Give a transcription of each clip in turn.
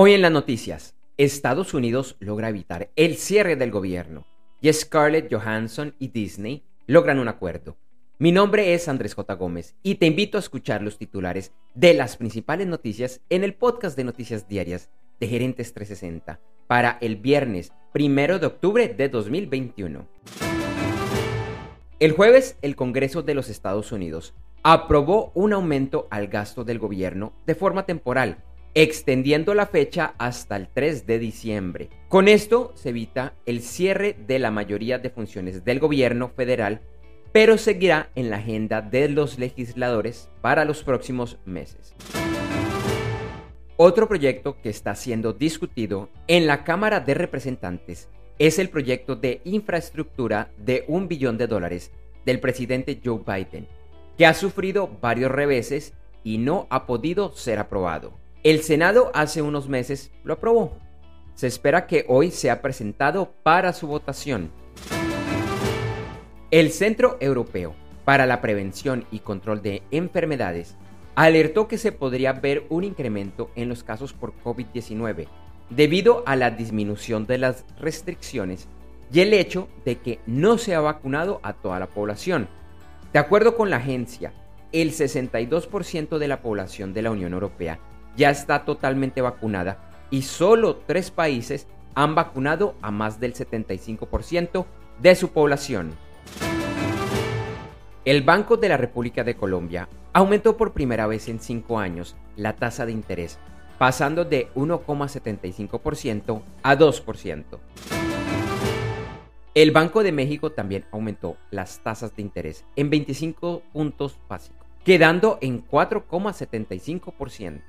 Hoy en las noticias, Estados Unidos logra evitar el cierre del gobierno y Scarlett Johansson y Disney logran un acuerdo. Mi nombre es Andrés J. Gómez y te invito a escuchar los titulares de las principales noticias en el podcast de noticias diarias de Gerentes 360 para el viernes primero de octubre de 2021. El jueves, el Congreso de los Estados Unidos aprobó un aumento al gasto del gobierno de forma temporal, extendiendo la fecha hasta el 3 de diciembre. Con esto se evita el cierre de la mayoría de funciones del gobierno federal pero seguirá en la agenda de los legisladores para los próximos meses. Otro proyecto que está siendo discutido en la Cámara de Representantes es el proyecto de infraestructura de un billón de dólares del presidente Joe Biden, que ha sufrido varios reveses y no ha podido ser aprobado. El Senado hace unos meses lo aprobó. Se espera que hoy sea presentado para su votación. El Centro Europeo para la Prevención y Control de Enfermedades alertó que se podría ver un incremento en los casos por COVID-19 debido a la disminución de las restricciones y el hecho de que no se ha vacunado a toda la población. De acuerdo con la agencia, el 62% de la población de la Unión Europea ya está totalmente vacunada y solo tres países han vacunado a más del 75% de su población. El Banco de la República de Colombia aumentó por primera vez en cinco años la tasa de interés, pasando de 1,75% a 2%. El Banco de México también aumentó las tasas de interés en 25 puntos básicos, quedando en 4,75%.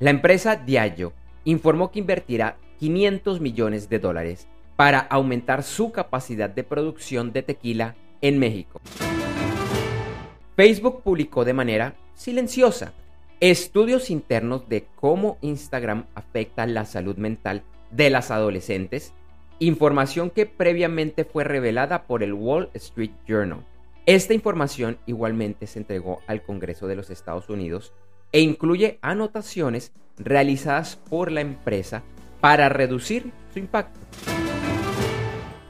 La empresa Diallo informó que invertirá 500 millones de dólares para aumentar su capacidad de producción de tequila en México. Facebook publicó de manera silenciosa estudios internos de cómo Instagram afecta la salud mental de las adolescentes, información que previamente fue revelada por el Wall Street Journal. Esta información igualmente se entregó al Congreso de los Estados Unidos e incluye anotaciones realizadas por la empresa para reducir su impacto.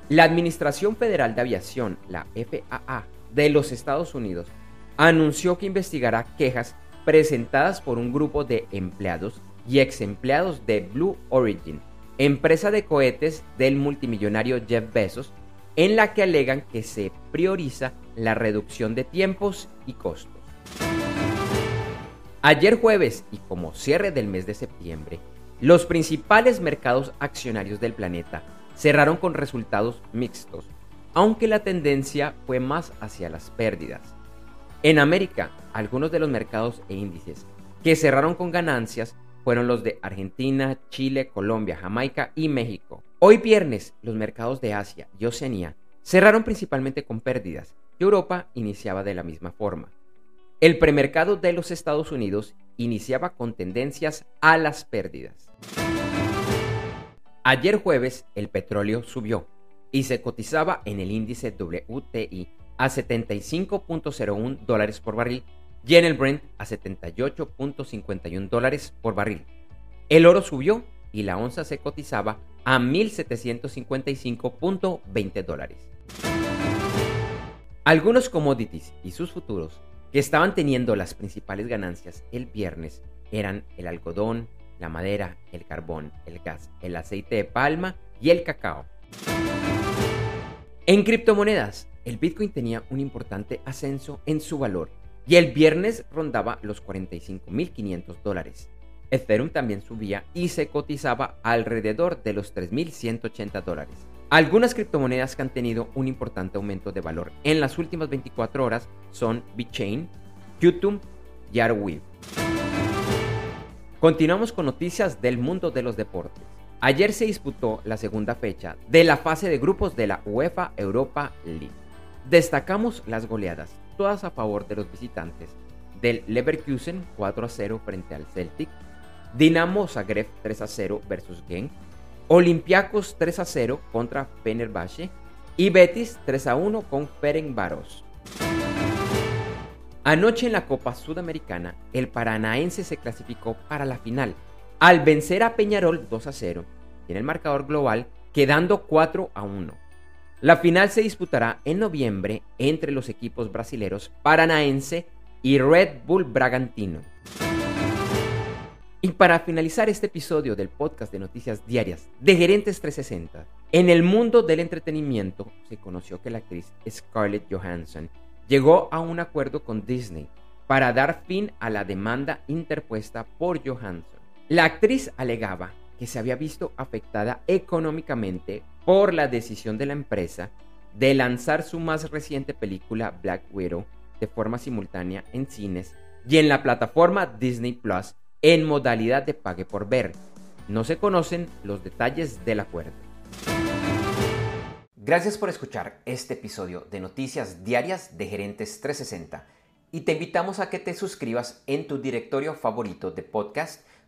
La Administración Federal de Aviación, la FAA, de los Estados Unidos, anunció que investigará quejas presentadas por un grupo de empleados y ex empleados de Blue Origin, empresa de cohetes del multimillonario Jeff Bezos, en la que alegan que se prioriza la reducción de tiempos y costos. Ayer jueves y como cierre del mes de septiembre, los principales mercados accionarios del planeta cerraron con resultados mixtos, aunque la tendencia fue más hacia las pérdidas. En América, algunos de los mercados e índices que cerraron con ganancias fueron los de Argentina, Chile, Colombia, Jamaica y México. Hoy viernes, los mercados de Asia y Oceanía cerraron principalmente con pérdidas y Europa iniciaba de la misma forma. El premercado de los Estados Unidos iniciaba con tendencias a las pérdidas. Ayer jueves el petróleo subió y se cotizaba en el índice WTI a 75.01 dólares por barril y en el Brent a 78.51 dólares por barril. El oro subió y la onza se cotizaba a 1.755.20 dólares. Algunos commodities y sus futuros que estaban teniendo las principales ganancias el viernes eran el algodón, la madera, el carbón, el gas, el aceite de palma y el cacao. En criptomonedas, el Bitcoin tenía un importante ascenso en su valor y el viernes rondaba los 45.500 dólares. Ethereum también subía y se cotizaba alrededor de los 3.180 dólares. Algunas criptomonedas que han tenido un importante aumento de valor en las últimas 24 horas son BitChain, Qtum y Arweave. Continuamos con noticias del mundo de los deportes. Ayer se disputó la segunda fecha de la fase de grupos de la UEFA Europa League. Destacamos las goleadas, todas a favor de los visitantes, del Leverkusen 4 a 0 frente al Celtic, Dinamo Zagreb 3 a 0 versus Genk, Olympiacos 3 a 0 contra Fenerbahce y Betis 3 a 1 con Ferencváros. Anoche en la Copa Sudamericana, el paranaense se clasificó para la final al vencer a Peñarol 2 a 0 en el marcador global quedando 4 a 1. La final se disputará en noviembre entre los equipos brasileros Paranaense y Red Bull Bragantino. Y para finalizar este episodio del podcast de noticias diarias de Gerentes 360, en el mundo del entretenimiento se conoció que la actriz Scarlett Johansson llegó a un acuerdo con Disney para dar fin a la demanda interpuesta por Johansson. La actriz alegaba que se había visto afectada económicamente por la decisión de la empresa de lanzar su más reciente película Black Widow de forma simultánea en cines y en la plataforma Disney Plus en modalidad de pague por ver. No se conocen los detalles del acuerdo. Gracias por escuchar este episodio de Noticias Diarias de Gerentes 360 y te invitamos a que te suscribas en tu directorio favorito de podcast